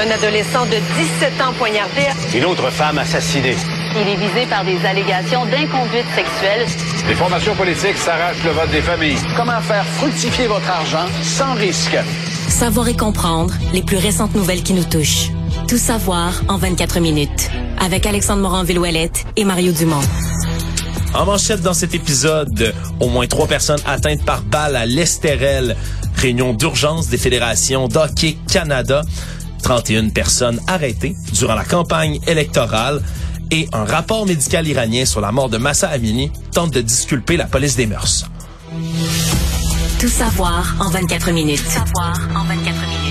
Un adolescent de 17 ans poignardé. Une autre femme assassinée. Il est visé par des allégations d'inconduite sexuelle. Les formations politiques s'arrachent le vote des familles. Comment faire fructifier votre argent sans risque? Savoir et comprendre les plus récentes nouvelles qui nous touchent. Tout savoir en 24 minutes. Avec Alexandre Morin-Villouellette et Mario Dumont. En manchette dans cet épisode, au moins trois personnes atteintes par balle à l'Estérel. Réunion d'urgence des fédérations d'hockey Canada. 31 personnes arrêtées durant la campagne électorale et un rapport médical iranien sur la mort de Massa Amini tente de disculper la police des mœurs. Tout savoir en 24 minutes. Savoir en 24 minutes.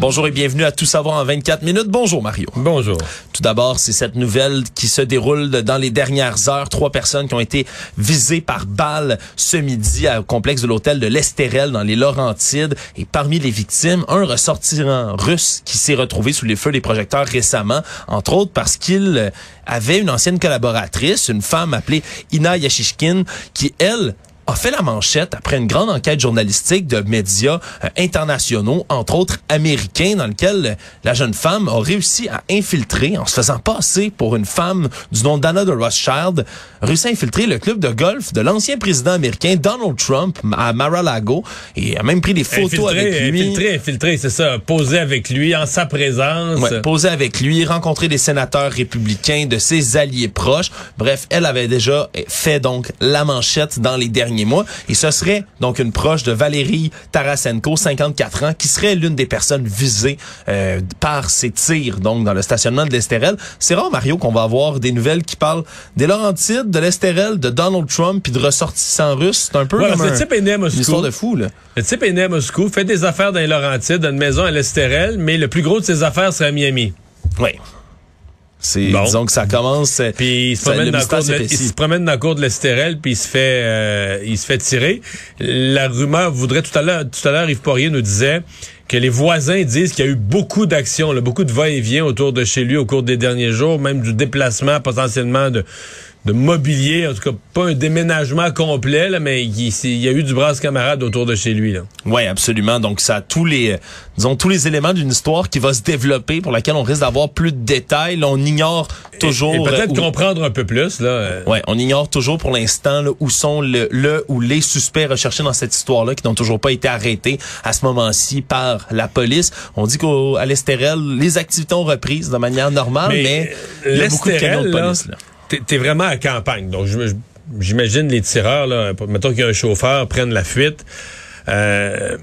Bonjour et bienvenue à Tout savoir en 24 minutes. Bonjour Mario. Bonjour. Tout d'abord, c'est cette nouvelle qui se déroule dans les dernières heures. Trois personnes qui ont été visées par balle ce midi au complexe de l'hôtel de l'Estérel dans les Laurentides. Et parmi les victimes, un ressortissant russe qui s'est retrouvé sous les feux des projecteurs récemment, entre autres parce qu'il avait une ancienne collaboratrice, une femme appelée Ina Yashishkin, qui, elle, a fait la manchette après une grande enquête journalistique de médias euh, internationaux, entre autres américains, dans lequel euh, la jeune femme a réussi à infiltrer, en se faisant passer pour une femme du nom d'Anna de Rothschild, réussi à infiltrer le club de golf de l'ancien président américain Donald Trump à Mar-a-Lago et a même pris des photos avec lui. Infiltré, infiltré, c'est ça. Poser avec lui en sa présence. Ouais, poser avec lui, rencontrer des sénateurs républicains de ses alliés proches. Bref, elle avait déjà fait donc la manchette dans les derniers mois. Et ce serait donc une proche de Valérie Tarasenko, 54 ans, qui serait l'une des personnes visées euh, par ces tirs donc dans le stationnement de l'Estérel. C'est rare, Mario, qu'on va avoir des nouvelles qui parlent des Laurentides, de l'Estérel, de Donald Trump puis de ressortissants russes. C'est un peu voilà, comme un, le type est né à Moscou. une histoire de fou. Là. Le type est né à Moscou, fait des affaires dans les Laurentides, dans une maison à l'Estérel, mais le plus gros de ses affaires, c'est à Miami. Oui. C'est bon. disons que ça commence. Puis il se promène dans la cour de, il se promène dans la cour de l'Estérel puis il se fait euh, il se fait tirer. La rumeur voudrait tout à l'heure tout à l'heure Yves Poirier nous disait que les voisins disent qu'il y a eu beaucoup d'actions, beaucoup de va-et-vient autour de chez lui au cours des derniers jours, même du déplacement potentiellement de de mobilier, en tout cas pas un déménagement complet, là, mais il, il, y a eu du brasse camarade autour de chez lui. Là. Oui, absolument. Donc ça a tous les disons tous les éléments d'une histoire qui va se développer pour laquelle on risque d'avoir plus de détails. Là, on ignore toujours. Et, et peut-être où... comprendre un peu plus. Là. Ouais, on ignore toujours pour l'instant où sont le, le ou les suspects recherchés dans cette histoire-là qui n'ont toujours pas été arrêtés à ce moment-ci par la police. On dit qu'à l'Estérel, les activités ont repris de manière normale, mais, mais il y a beaucoup de camions de police. Là, là. T'es vraiment à campagne, donc j'imagine les tireurs, là, mettons qu'il y a un chauffeur, prennent la fuite. Euh,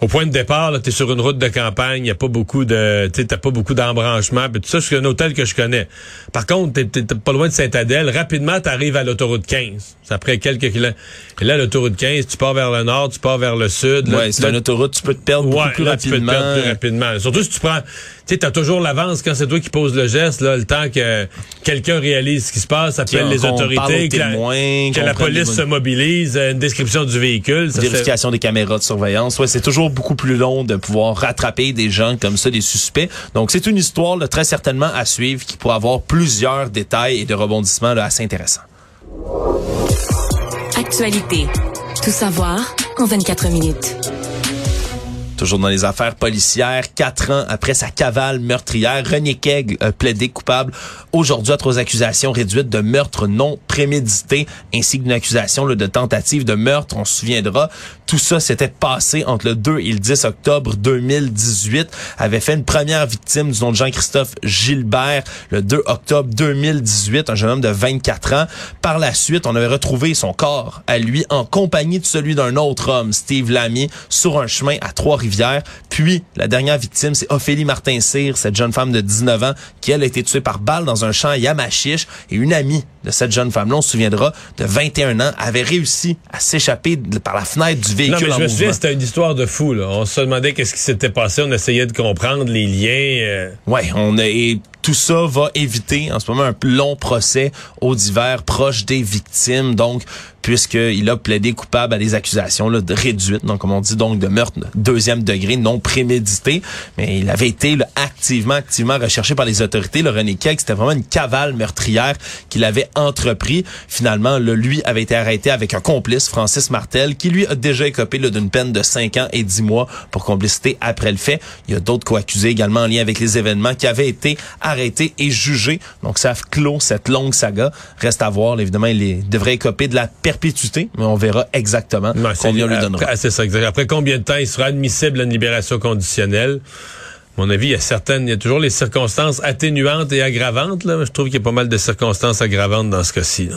au point de départ, tu es sur une route de campagne, il n'y a pas beaucoup de. Tu pas beaucoup d'embranchements, puis tout ça, c'est un hôtel que je connais. Par contre, tu n'es pas loin de Saint-Adèle. Rapidement, tu arrives à l'autoroute 15. C'est après quelques kilomètres. Et là, l'autoroute 15, tu pars vers le nord, tu pars vers le sud. Ouais, c'est une autoroute, tu peux te perdre beaucoup ouais, plus là, rapidement. Tu peux te perdre plus rapidement. Surtout si tu prends. Tu sais, as toujours l'avance quand c'est toi qui poses le geste, là, le temps que quelqu'un réalise ce qui se passe, appelle les autorités, que, témoins, la, que la police se mobilise, une description du véhicule. Ça Vérification des caméras de surveillance. Ouais, c'est toujours beaucoup plus long de pouvoir rattraper des gens comme ça, des suspects. Donc, c'est une histoire là, très certainement à suivre qui pourra avoir plusieurs détails et de rebondissements là, assez intéressants. Actualité. Tout savoir en 24 minutes. Toujours dans les affaires policières, quatre ans après sa cavale meurtrière, René Kegg a plaidé coupable aujourd'hui à trois accusations réduites de meurtre non prémédité, ainsi qu'une accusation là, de tentative de meurtre. On se souviendra, tout ça s'était passé entre le 2 et le 10 octobre 2018. Avait fait une première victime du nom de Jean-Christophe Gilbert le 2 octobre 2018, un jeune homme de 24 ans. Par la suite, on avait retrouvé son corps à lui en compagnie de celui d'un autre homme, Steve Lamy, sur un chemin à Trois-Rivières. Puis, la dernière victime, c'est Ophélie Martin-Cyr, cette jeune femme de 19 ans, qui, elle, a été tuée par balle dans un champ à Yamachiche. Et une amie de cette jeune femme-là, on se souviendra, de 21 ans, avait réussi à s'échapper par la fenêtre du véhicule non, mais en je me mouvement. souviens, c'était une histoire de fou. Là. On se demandait qu'est-ce qui s'était passé. On essayait de comprendre les liens. Euh... Ouais, on a... Et tout ça va éviter en ce moment un long procès au divers proche des victimes. Donc, puisqu'il a plaidé coupable à des accusations là, de réduites, donc comme on dit donc de meurtre deuxième degré non prémédité, mais il avait été activement activement recherché par les autorités. Le René Keck, c'était vraiment une cavale meurtrière qu'il avait entrepris. Finalement, le, lui avait été arrêté avec un complice, Francis Martel, qui lui a déjà écopé d'une peine de 5 ans et 10 mois pour complicité après le fait. Il y a d'autres co-accusés également en lien avec les événements qui avaient été arrêtés et jugés. Donc ça clôt cette longue saga. Reste à voir. Évidemment, il devrait écoper de la perpétuité, mais on verra exactement combien lui donnera. C'est ça, exactement. Après combien de temps il sera admissible à une libération conditionnelle? À mon avis, il y a certaines, il y a toujours les circonstances atténuantes et aggravantes. Là. Je trouve qu'il y a pas mal de circonstances aggravantes dans ce cas-ci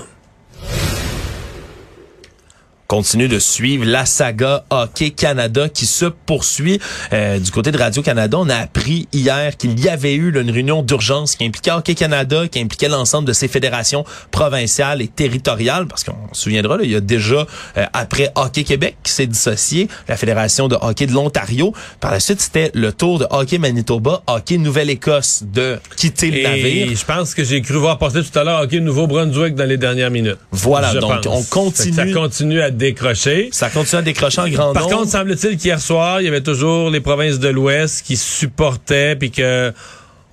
continue de suivre la saga Hockey Canada qui se poursuit. Euh, du côté de Radio-Canada, on a appris hier qu'il y avait eu une réunion d'urgence qui impliquait Hockey Canada, qui impliquait l'ensemble de ses fédérations provinciales et territoriales, parce qu'on se souviendra, là, il y a déjà, euh, après Hockey Québec qui s'est dissocié, la Fédération de hockey de l'Ontario. Par la suite, c'était le tour de Hockey Manitoba, Hockey Nouvelle-Écosse de quitter le navire. je pense que j'ai cru voir passer tout à l'heure Hockey Nouveau-Brunswick dans les dernières minutes. Voilà, donc on continue. Ça continue à décrocher. Ça continue à décrocher en grand Par contre, semble-t-il qu'hier soir, il y avait toujours les provinces de l'Ouest qui supportaient puis que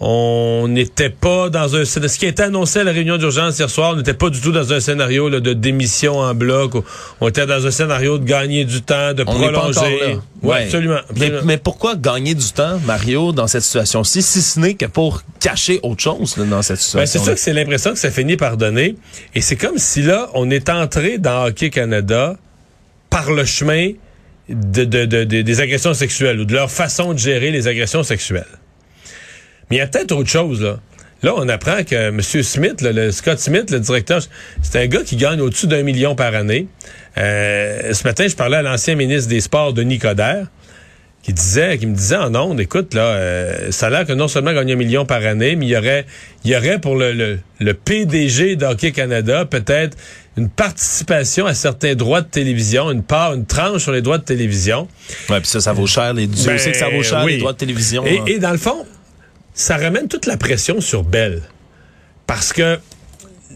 on n'était pas dans un ce qui a été annoncé à la réunion d'urgence hier soir, on n'était pas du tout dans un scénario de démission en bloc. On était dans un scénario de gagner du temps, de prolonger. Oui, absolument. Mais, pourquoi gagner du temps, Mario, dans cette situation-ci, si ce n'est que pour cacher autre chose dans cette situation? Ben, c'est sûr que c'est l'impression que ça finit par donner. Et c'est comme si là, on est entré dans Hockey Canada par le chemin de, des agressions sexuelles ou de leur façon de gérer les agressions sexuelles. Mais il y a peut-être autre chose, là. Là, on apprend que M. Smith, le Scott Smith, le directeur, c'est un gars qui gagne au-dessus d'un million par année. Euh, ce matin, je parlais à l'ancien ministre des Sports, Denis Coderre, qui disait, qui me disait en ondes, écoute, là, euh, ça a l'air que non seulement gagne un million par année, mais il y aurait, il y aurait pour le, le, PDG d'Hockey Canada peut-être une participation à certains droits de télévision, une part, une tranche sur les droits de télévision. Ouais, puis ça, ça vaut cher. Les, Dieu que ça vaut cher les droits de télévision. Et, et, dans le fond, ça ramène toute la pression sur Bell. Parce que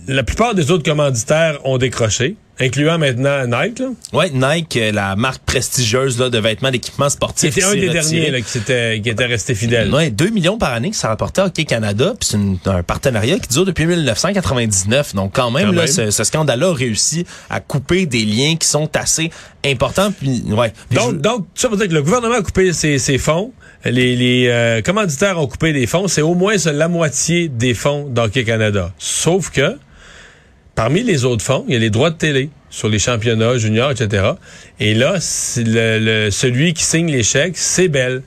la plupart des autres commanditaires ont décroché incluant maintenant Nike. Là. Ouais, Nike, euh, la marque prestigieuse là, de vêtements d'équipement sportif. C'était un des derniers là, qui, était, qui était resté fidèle. Ouais, 2 millions par année que ça rapportait à Hockey Canada, puis c'est un partenariat qui dure depuis 1999. Donc quand même, là, Ce, scandale-là a réussi à couper des liens qui sont assez importants. Puis, ouais, donc, donc, ça veut dire que le gouvernement a coupé ses, ses fonds. Les, les euh, commanditaires ont coupé des fonds. C'est au moins la moitié des fonds d'Hockey Canada. Sauf que Parmi les autres fonds, il y a les droits de télé sur les championnats juniors, etc. Et là, celui qui signe chèques, c'est Bell.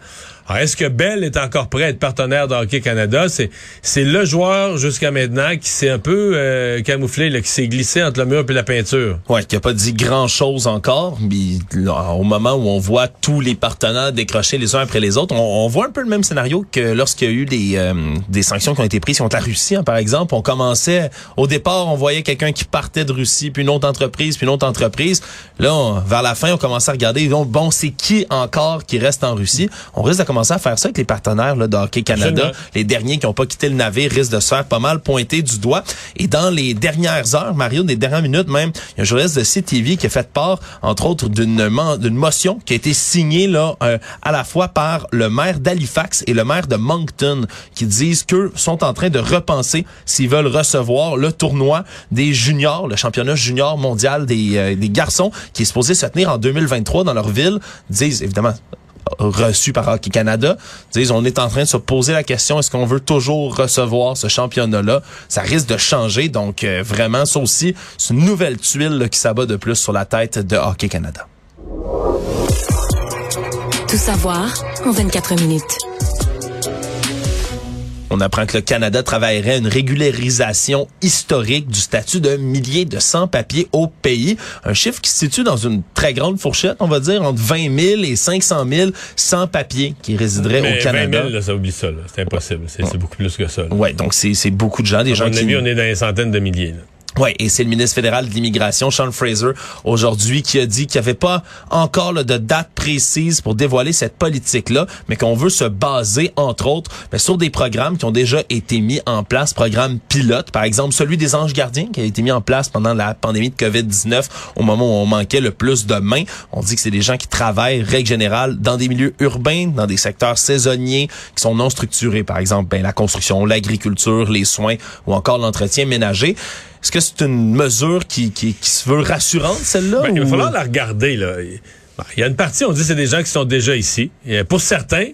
Alors, est-ce que Bell est encore prêt à être partenaire de Hockey Canada? C'est, c'est le joueur jusqu'à maintenant qui s'est un peu euh, camouflé, là, qui s'est glissé entre le mur et la peinture. Ouais, qui a pas dit grand-chose encore, mais au moment où on voit tous les partenaires décrocher les uns après les autres, on, voit un peu le même scénario que lorsqu'il y a eu des, euh, des sanctions qui ont été prises contre la Russie, hein, par exemple. On commençait, au départ, on voyait quelqu'un qui partait de Russie, puis une autre entreprise, puis une autre entreprise. Là, vers la fin, on commençait à regarder, donc, bon, c'est qui encore qui reste en Russie? On risque de commencer à faire ça avec les partenaires là, de Hockey Canada. Les derniers qui n'ont pas quitté le navire risquent de se faire pas mal pointer du doigt. Et dans les dernières heures, Mario, des dernières minutes même, il y a un journaliste de CTV qui a fait part, entre autres, d'une d'une motion qui a été signée là euh, à la fois par le maire d'Halifax et le maire de Moncton, qui disent qu'eux sont en train de repenser s'ils veulent recevoir le tournoi des juniors, le championnat junior mondial des, euh, des garçons, qui est supposé se tenir en 2023 dans leur ville. disent évidemment reçu par Hockey Canada, on est en train de se poser la question est-ce qu'on veut toujours recevoir ce championnat-là? Ça risque de changer, donc euh, vraiment ça aussi c'est une nouvelle tuile qui s'abat de plus sur la tête de Hockey Canada. Tout savoir en 24 minutes. On apprend que le Canada travaillerait à une régularisation historique du statut de milliers de sans-papiers au pays. Un chiffre qui se situe dans une très grande fourchette, on va dire, entre 20 000 et 500 000 sans-papiers qui résideraient au Canada. 20 000, ça oublie ça. C'est impossible. C'est beaucoup plus que ça. Ouais, donc c'est beaucoup de gens, des gens mon qui... on est dans les centaines de milliers. Oui, et c'est le ministre fédéral de l'immigration, Sean Fraser, aujourd'hui, qui a dit qu'il n'y avait pas encore de date précise pour dévoiler cette politique-là, mais qu'on veut se baser, entre autres, mais sur des programmes qui ont déjà été mis en place, programmes pilotes, par exemple celui des anges gardiens, qui a été mis en place pendant la pandémie de COVID-19, au moment où on manquait le plus de mains. On dit que c'est des gens qui travaillent, règle générale, dans des milieux urbains, dans des secteurs saisonniers, qui sont non structurés, par exemple ben, la construction, l'agriculture, les soins ou encore l'entretien ménager. Est-ce que c'est une mesure qui, qui, qui, se veut rassurante, celle-là? Ben, il va falloir la regarder. Là. Il y a une partie, on dit c'est des gens qui sont déjà ici. Et pour certains,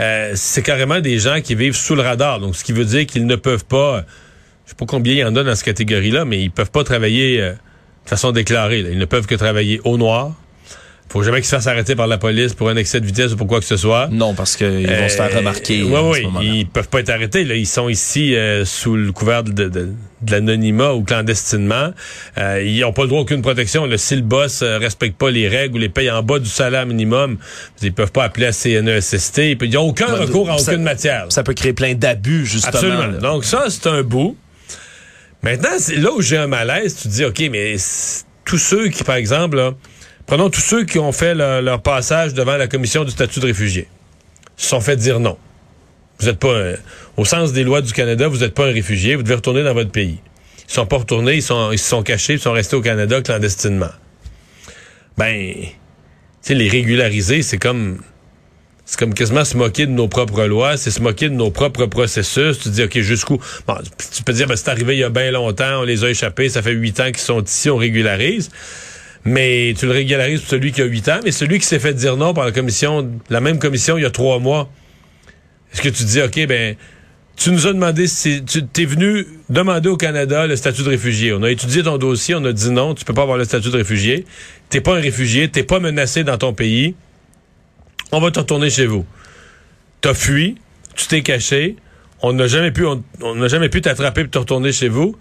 euh, c'est carrément des gens qui vivent sous le radar. Donc, ce qui veut dire qu'ils ne peuvent pas... Je sais pas combien il y en a dans cette catégorie-là, mais ils peuvent pas travailler euh, de façon déclarée. Ils ne peuvent que travailler au noir, faut jamais qu'ils se fassent arrêter par la police pour un excès de vitesse ou pour quoi que ce soit. Non, parce qu'ils vont se faire euh, remarquer. Oui, oui, ils peuvent pas être arrêtés. Là. Ils sont ici euh, sous le couvert de, de, de l'anonymat ou clandestinement. Euh, ils n'ont pas le droit à aucune protection. Là, si le boss euh, respecte pas les règles ou les paye en bas du salaire minimum, ils peuvent pas appeler à CNESST. Ils n'ont aucun recours en aucune matière. Ça peut créer plein d'abus, justement. Absolument. Donc ça, c'est un bout. Maintenant, c'est là où j'ai un malaise. Tu te dis, OK, mais tous ceux qui, par exemple... Là, Prenons tous ceux qui ont fait leur, passage devant la commission du statut de réfugié. Se sont fait dire non. Vous n'êtes pas, au sens des lois du Canada, vous n'êtes pas un réfugié, vous devez retourner dans votre pays. Ils sont pas retournés, ils, sont, ils se sont cachés, ils sont restés au Canada clandestinement. Ben, tu sais, les régulariser, c'est comme, c'est comme quasiment se moquer de nos propres lois, c'est se moquer de nos propres processus. Tu dis, OK, jusqu'où? Bon, tu peux dire, ben, c'est arrivé il y a bien longtemps, on les a échappés, ça fait huit ans qu'ils sont ici, on régularise mais tu le régularises pour celui qui a 8 ans, mais celui qui s'est fait dire non par la commission, la même commission il y a trois mois, que tu dis, OK, ben, tu nous as demandé si tu es venu demander au Canada le statut de réfugié. On a étudié ton dossier, on a dit non, tu peux pas avoir le statut de réfugié. T'es pas un réfugié, t'es pas menacé dans ton pays. On va te retourner chez vous. T'as fui, tu t'es caché, on n'a jamais pu, on n'a jamais pu t'attraper pour te retourner chez vous.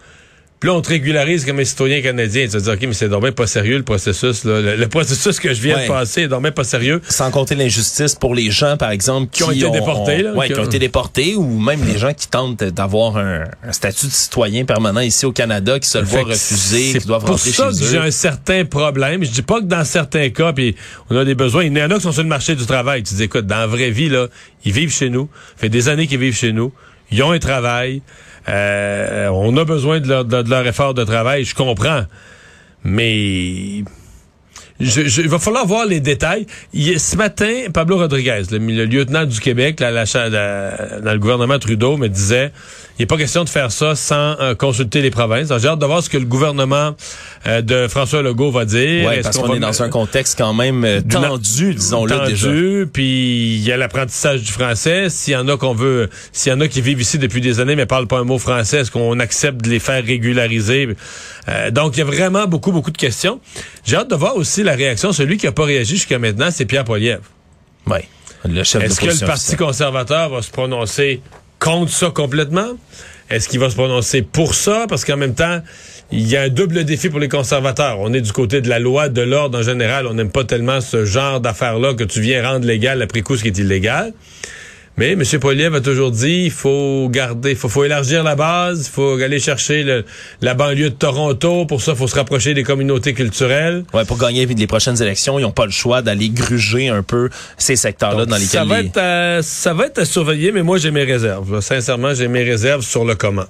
Puis là, on te régularise comme un citoyen canadien. Tu vas dire, OK, mais c'est dommage pas sérieux le processus. Là. Le, processus que je viens de passer est dommage pas sérieux. Sans compter l'injustice pour les gens, par exemple, qui, ont été déportés. Là, qui, ont... été déportés ou même les gens qui tentent d'avoir un, statut de citoyen permanent ici au Canada, qui se le voient refuser, qui doivent rentrer chez eux. C'est pour ça que j'ai un certain problème. Je dis pas que dans certains cas, puis on a des besoins. Il y en a qui sont sur le marché du travail. Tu dis, écoute, dans la vraie vie, là, ils vivent chez nous. Ça fait des années qu'ils vivent chez nous. Ils ont un travail. Euh, on a besoin de leur, de, leur effort de travail, je comprends. Mais je, il va falloir voir les détails. ce matin, Pablo Rodriguez, le, lieutenant du Québec, dans le gouvernement Trudeau, me disait il n'est pas question de faire ça sans euh, consulter les provinces. J'ai hâte de voir ce que le gouvernement euh, de François Legault va dire. Oui, parce qu'on est dans un contexte quand même euh, tendu, disons-le déjà. Tendu, puis il y a l'apprentissage du français. S'il y en a qu'on veut, s'il y en a qui vivent ici depuis des années mais parlent pas un mot français, est-ce qu'on accepte de les faire régulariser? donc, il y a vraiment beaucoup, beaucoup de questions. J'ai hâte de voir aussi la réaction. Celui qui n'a pas réagi jusqu'à maintenant, c'est Pierre Poilievre. Oui. Le chef Est-ce que le Parti conservateur va se prononcer contre ça complètement? Est-ce qu'il va se prononcer pour ça? Parce qu'en même temps, il y a un double défi pour les conservateurs. On est du côté de la loi, de l'ordre en général. On n'aime pas tellement ce genre d'affaires-là que tu viens rendre légal après coup ce qui est illégal. Mais M. Poliev a toujours dit il faut garder, faut, faut, élargir la base, il faut aller chercher le, la banlieue de Toronto. Pour ça, il faut se rapprocher des communautés culturelles. Ouais, pour gagner les prochaines élections, ils n'ont pas le choix d'aller gruger un peu ces secteurs-là dans lesquels... Ça va, être à, ça va être à surveiller, mais moi, j'ai mes réserves. Sincèrement, j'ai mes réserves sur le comment.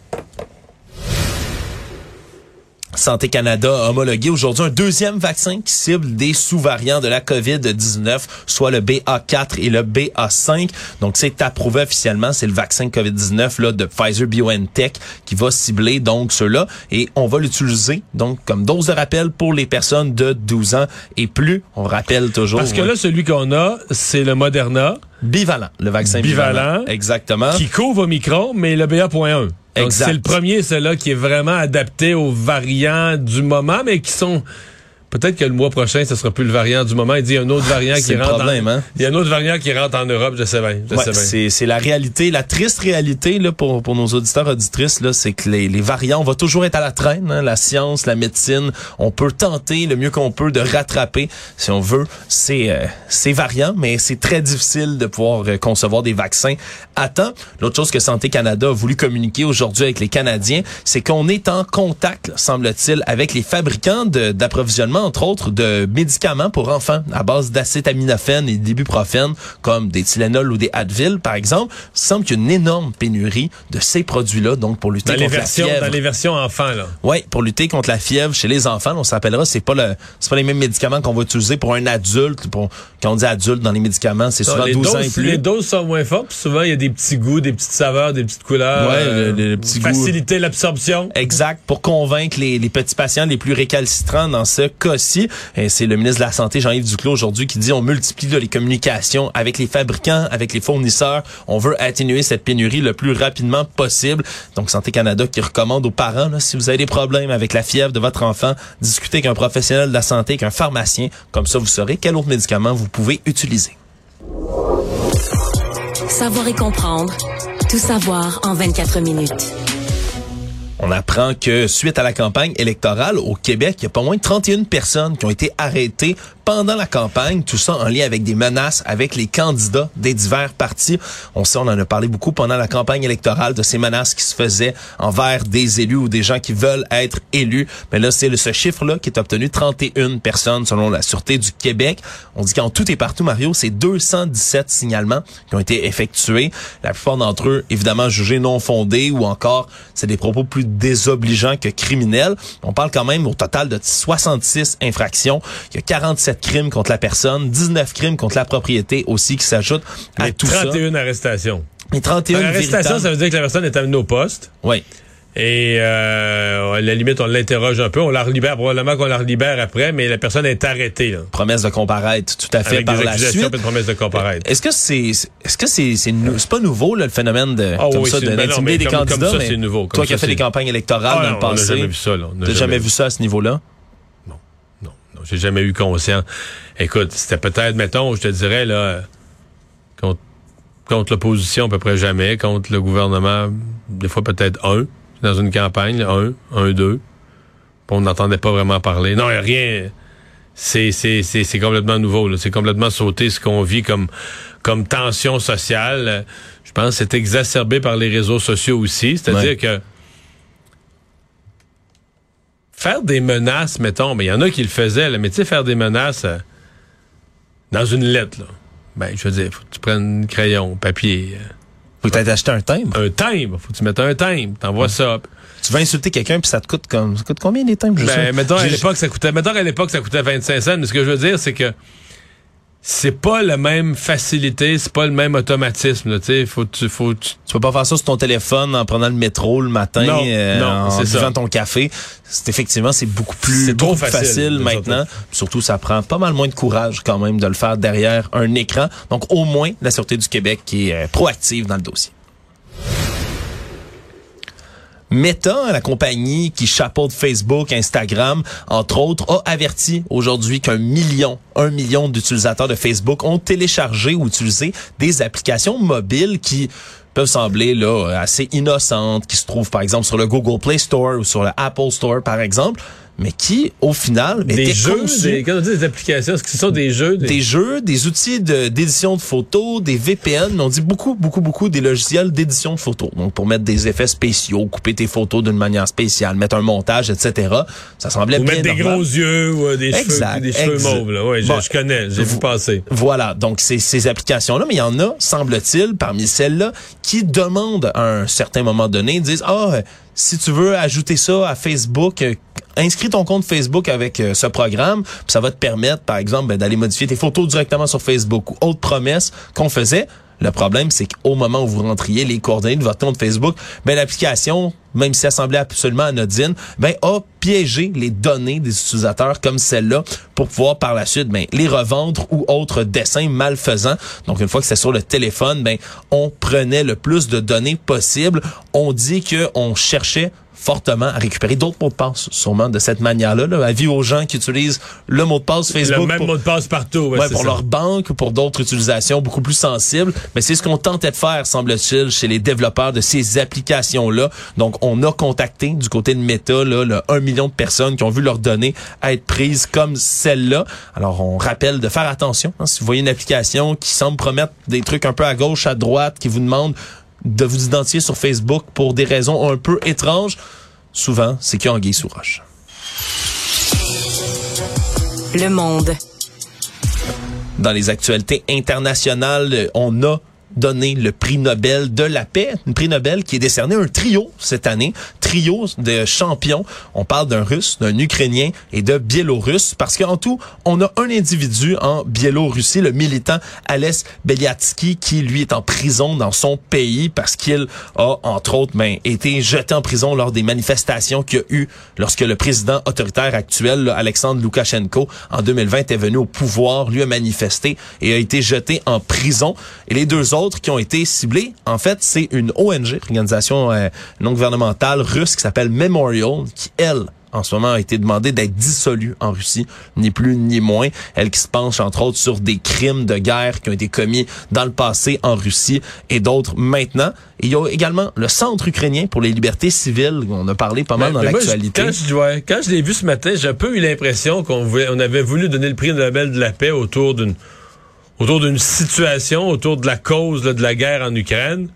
Santé Canada a homologué aujourd'hui un deuxième vaccin qui cible des sous-variants de la COVID-19, soit le BA4 et le BA5. Donc, c'est approuvé officiellement. C'est le vaccin COVID-19 là, de Pfizer BioNTech qui va cibler donc ceux-là. Et on va l'utiliser donc comme dose de rappel pour les personnes de 12 ans et plus. On rappelle toujours. Parce que là, celui qu'on a, c'est le Moderna. Bivalent, le vaccin bivalent. Exactement. Qui couvre Omicron, mais le BA.1. C'est le premier, celui-là, qui est vraiment adapté aux variants du moment, mais qui sont Peut-être que le mois prochain, ce sera plus le variant du moment. Il dit y a un autre variant qui rentre. Problème, en... hein? Il y a un autre variant qui rentre en Europe, je sais bien. Ouais, c'est, c'est la réalité, la triste réalité là pour, pour nos auditeurs auditrices là, c'est que les, les variants, on va toujours être à la traîne. Hein, la science, la médecine, on peut tenter le mieux qu'on peut de rattraper, si on veut, ces, euh, ces variants, mais c'est très difficile de pouvoir euh, concevoir des vaccins à temps. L'autre chose que Santé Canada a voulu communiquer aujourd'hui avec les Canadiens, c'est qu'on est en contact, semble-t-il, avec les fabricants de, entre autres, de médicaments pour enfants à base d'acétaminophène et d'ibuprofène, comme des Tylenol ou des Advil, par exemple. Il semble qu'il y a une énorme pénurie de ces produits-là, donc pour lutter dans contre les versions, la fièvre. Dans les versions enfants, là. Oui, pour lutter contre la fièvre chez les enfants, on s'appellera, c'est pas le, c'est pas les mêmes médicaments qu'on va utiliser pour un adulte. Pour, quand on dit adulte dans les médicaments, c'est souvent les 12 doses, ans et plus. Les doses sont moins fortes, puis souvent il y a des petits goûts, des petites saveurs, des petites couleurs. Ouais, euh, le- le petit faciliter l'absorption. Exact, pour convaincre les, les petits patients les plus récalcitrants dans ce cas-ci. C'est le ministre de la Santé, Jean-Yves Duclos, aujourd'hui, qui dit on multiplie les communications avec les fabricants, avec les fournisseurs. On veut atténuer cette pénurie le plus rapidement possible. Donc, Santé Canada qui recommande aux parents, si vous avez des problèmes avec la fièvre de votre enfant, discutez avec un professionnel de la santé, avec un pharmacien. Comme ça, vous saurez quel autre médicament vous pouvez utiliser. Savoir et comprendre. Tout savoir en 24 minutes. On apprend que suite à la campagne électorale au Québec, il y a pas moins de 31 personnes qui ont été arrêtées pendant la campagne, tout ça en lien avec des menaces avec les candidats des divers partis. On sait, on en a parlé beaucoup pendant la campagne électorale de ces menaces qui se faisaient envers des élus ou des gens qui veulent être élus. Mais là, c'est ce chiffre-là qui est obtenu 31 personnes selon la Sûreté du Québec. On dit qu'en tout et partout, Mario, c'est 217 signalements qui ont été effectués. La plupart d'entre eux, évidemment, jugés non fondés ou encore, c'est des propos plus désobligeants que criminels. On parle quand même au total de 66 infractions. Il y a 47 crimes contre la personne, 19 crimes contre la propriété aussi qui s'ajoutent à Les tout 31 arrestations. Les 31 L'arrestation, véritables- ça veut dire que la personne est amenée au poste. Oui. Et euh, à la limite, on l'interroge un peu. On la relibère, probablement qu'on la relibère après, mais la personne est arrêtée. Là, Promesse de comparaître tout à fait avec par des la suite. une promesse de comparaître. Est-ce que c'est est-ce que c'est c'est c'est pas nouveau là, le phénomène de comme oui, ça c'est- de ben d'intimider des comme- comme ça, mais c'est nouveau. Toi qui as fait des campagnes électorales Ah dans non, le on n'a passé jamais vu ça. Là. On jamais vu ça à ce niveau-là? Non, non, non. J'ai jamais eu conscience. Écoute, c'était peut-être, mettons, je te dirais, là, euh, contre, contre l'opposition, à peu près jamais. Contre le gouvernement, des fois peut-être un. Dans une campagne, là, un, un, deux. On n'entendait pas vraiment parler. Non, a rien. C'est, c'est, c'est, c'est complètement nouveau. C'est complètement sauté ce qu'on vit comme, comme tension sociale. Euh, Je pense que c'est exacerbé par les réseaux sociaux aussi. C'est-à-dire Ouais. que faire des menaces, mettons, mais il y en a qui le faisaient, là, mais tu sais, faire des menaces euh, dans une lettre, là. Ben, je veux dire, faut que tu prennes un crayon, papier, faut que t'aies acheté un timbre. Un timbre, faut que tu mettes un timbre, t'envoies ça. tu vas insulter quelqu'un puis ça te coûte comme ça coûte combien les timbres je sais Ben, mettons, à l'époque, ça coûtait, mettons, à l'époque, ça coûtait 25 cents, mais ce que je veux dire, c'est que c'est pas la même facilité, c'est pas le même automatisme, là, tu faut, tu, faut, tu- tu peux pas faire ça sur ton téléphone en prenant le métro le matin Non, euh, non, en buvant ton café. C'est effectivement c'est beaucoup plus trop beaucoup facile, maintenant. surtout ça prend pas mal moins de courage quand même de le faire derrière un écran. Donc au moins la sûreté du Québec qui est euh, proactive dans le dossier Meta, la compagnie qui chapeaute Facebook, Instagram, entre autres, a averti aujourd'hui qu'un million, un million d'utilisateurs de Facebook ont téléchargé ou utilisé des applications mobiles qui peuvent sembler là assez innocentes, qui se trouvent par exemple sur le Google Play Store ou sur le Apple Store par exemple, mais qui au final des étaient jeux, conçus- des, quand on dit des applications, est-ce que ce sont des jeux? des jeux, des outils d'édition de, photos, des VPN, mais on dit beaucoup, beaucoup, beaucoup des logiciels d'édition de photos. Donc, pour mettre des effets spéciaux, couper tes photos d'une manière spéciale, mettre un montage, etc. Ça semblait Ou bien mettre des gros yeux ou des Exact, cheveux, des cheveux exact. mauves, là. Ouais, je- Bon. je, connais, j'ai vu passer. Voilà, donc c'est ces applications-là, mais il y en a, semble-t-il, parmi celles-là, qui demandent à un certain moment donné, disent ah euh, si tu veux ajouter ça à Facebook, euh, inscris ton compte Facebook avec euh, ce programme, ça va te permettre, par exemple, ben, d'aller modifier tes photos directement sur Facebook ou autre promesse qu'on faisait. Le problème, c'est qu'au moment où vous rentriez les coordonnées de votre compte Facebook, ben l'application, même si elle semblait absolument anodine, ben a piégé les données des utilisateurs comme celle-là pour pouvoir par la suite ben les revendre ou autres dessins malfaisants. Donc une fois que c'est sur le téléphone, ben on prenait le plus de données possible. On dit que on cherchait fortement à récupérer d'autres mots de passe, sûrement de cette manière-là. Là. Avis aux gens qui utilisent le mot de passe Facebook. Le même pour, mot de passe partout. Ouais, pour leur banque ou pour d'autres utilisations beaucoup plus sensibles. Mais c'est ce qu'on tentait de faire, semble-t-il, chez les développeurs de ces applications-là. Donc, on a contacté du côté de Meta là, le 1 million de personnes qui ont vu leurs données être prises comme celle-là. Alors, on rappelle de faire attention. Hein, si vous voyez une application qui semble promettre des trucs un peu à gauche, à droite, qui vous demande de vous identifier sur Facebook pour des raisons un peu étranges, souvent, c'est qu'il y a anguille sous roche. Le monde. Dans les actualités internationales, on a donné le prix Nobel de la paix, un prix Nobel qui est décerné à un trio cette année, trio de champions. On parle d'un Russe, d'un Ukrainien et de Biélorusse parce qu'en tout, on a un individu en Biélorussie, le militant Ales Beliatsky, qui lui est en prison dans son pays parce qu'il a, entre autres, ben, été jeté en prison lors des manifestations qu'il y a eu lorsque le président autoritaire actuel, Alexandre Loukachenko, en 2020 est venu au pouvoir, lui a manifesté et a été jeté en prison. Et les deux autres qui ont été ciblés, en fait, c'est une ONG, organisation euh, non gouvernementale russe qui s'appelle Memorial, qui, elle, en ce moment a été demandée d'être dissolue en Russie, ni plus ni moins. Elle qui se penche entre autres sur des crimes de guerre qui ont été commis dans le passé en Russie et d'autres maintenant. il y a également le Centre ukrainien pour les libertés civiles. On a parlé pas mal dans l'actualité. Quand je, quand je l'ai vu ce matin, j'ai un peu eu l'impression qu'on on avait voulu donner le prix Nobel de la paix autour d'une autour d'une situation, autour de la cause de la guerre en Ukraine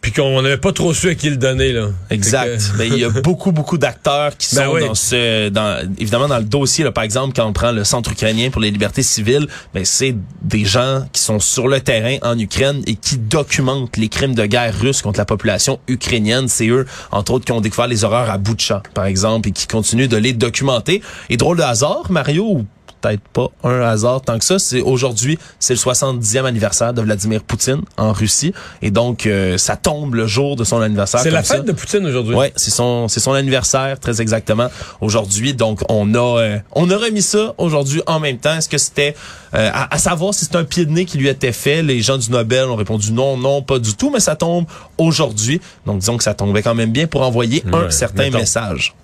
puis qu'on n'avait pas trop su à qui le donner là. Exact. Ben, il y a beaucoup beaucoup d'acteurs qui ben sont dans ce dans évidemment dans le dossier là par exemple quand on prend le Centre ukrainien pour les libertés civiles, ben c'est des gens qui sont sur le terrain en Ukraine et qui documentent les crimes de guerre russes contre la population ukrainienne, c'est eux entre autres qui ont découvert les horreurs à Boutcha par exemple et qui continuent de les documenter. Et drôle de hasard, Mario peut-être pas un hasard tant que ça. C'est aujourd'hui, c'est le 70e anniversaire de Vladimir Poutine en Russie, et donc euh, ça tombe le jour de son anniversaire. C'est la fête de Poutine aujourd'hui. Ouais, c'est son c'est son anniversaire très exactement aujourd'hui. Donc on a euh, on a remis ça aujourd'hui en même temps. Est-ce que c'était euh, à, savoir si c'est un pied de nez qui lui était fait? Les gens du Nobel ont répondu non, non, pas du tout, mais ça tombe aujourd'hui. Donc disons que ça tombait quand même bien pour envoyer un certain message.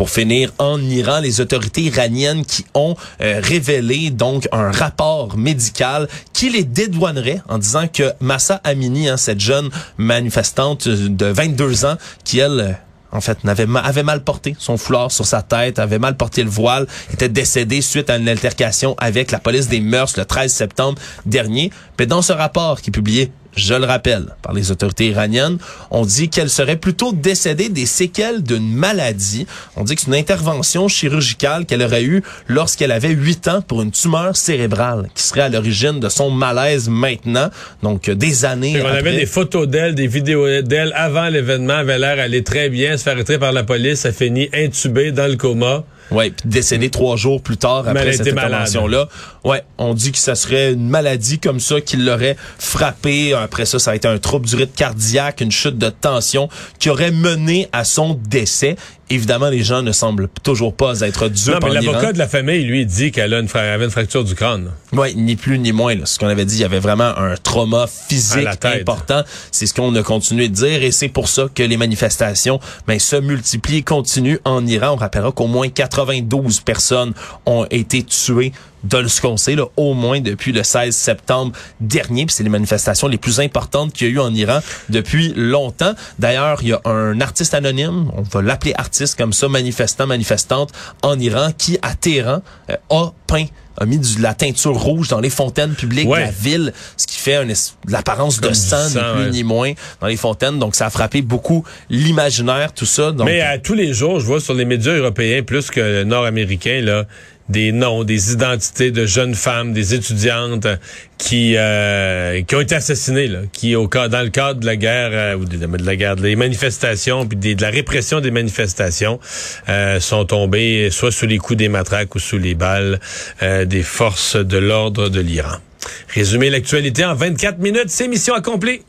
Pour finir, en Iran, les autorités iraniennes qui ont euh, révélé donc un rapport médical qui les dédouanerait en disant que Massa Amini, hein, cette jeune manifestante de 22 ans, qui elle euh, en fait, avait, mal porté son foulard sur sa tête, avait mal porté le voile, était décédée suite à une altercation avec la police des mœurs le 13 septembre dernier. Mais dans ce rapport qui est publié je le rappelle, par les autorités iraniennes, on dit qu'elle serait plutôt décédée des séquelles d'une maladie. On dit que c'est une intervention chirurgicale qu'elle aurait eue lorsqu'elle avait 8 ans pour une tumeur cérébrale qui serait à l'origine de son malaise maintenant, donc des années On avait des photos d'elle, des vidéos d'elle avant l'événement, avait l'air aller très bien, se faire arrêter par la police, elle finit intubée dans le coma. Oui, puis décédé trois jours plus tard après cette intervention-là. Ouais, on dit que ça serait une maladie comme ça qui l'aurait frappé. Après ça, ça a été un trouble du rythme cardiaque, une chute de tension qui aurait mené à son décès. Évidemment, les gens ne semblent toujours pas être durs. Non, mais l'avocat de la famille, lui, dit qu'elle a une, avait une fracture du crâne. Oui, ni plus ni moins. Ce qu'on avait dit, il y avait vraiment un trauma physique important. C'est ce qu'on a continué de dire et c'est pour ça que les manifestations ben, se multiplient et continuent en Iran. On rappellera qu'au moins 92 personnes ont été tuées de ce qu'on sait, là, au moins depuis le 16 septembre dernier. Puis c'est les manifestations les plus importantes qu'il y a eu en Iran depuis longtemps. D'ailleurs, il y a un artiste anonyme, on va l'appeler artiste comme ça, manifestant, manifestante en Iran, qui à Téhéran euh, a peint a mis de la teinture rouge dans les fontaines publiques de la ville, ce qui fait l'apparence de sang, ni plus ni moins, dans les fontaines. Donc, ça a frappé beaucoup l'imaginaire, tout ça. Donc, Mais à tous les jours, je vois sur les médias européens, plus que nord-américains, là, des noms, des identités de jeunes femmes, des étudiantes qui euh, qui ont été assassinées, là, qui au dans le cadre de la guerre euh, ou de, de, la guerre, des manifestations puis de la répression des manifestations euh, sont tombées soit sous les coups des matraques ou sous les balles des forces de l'ordre de l'Iran. Résumer l'actualité en 24 minutes, c'est mission accomplie.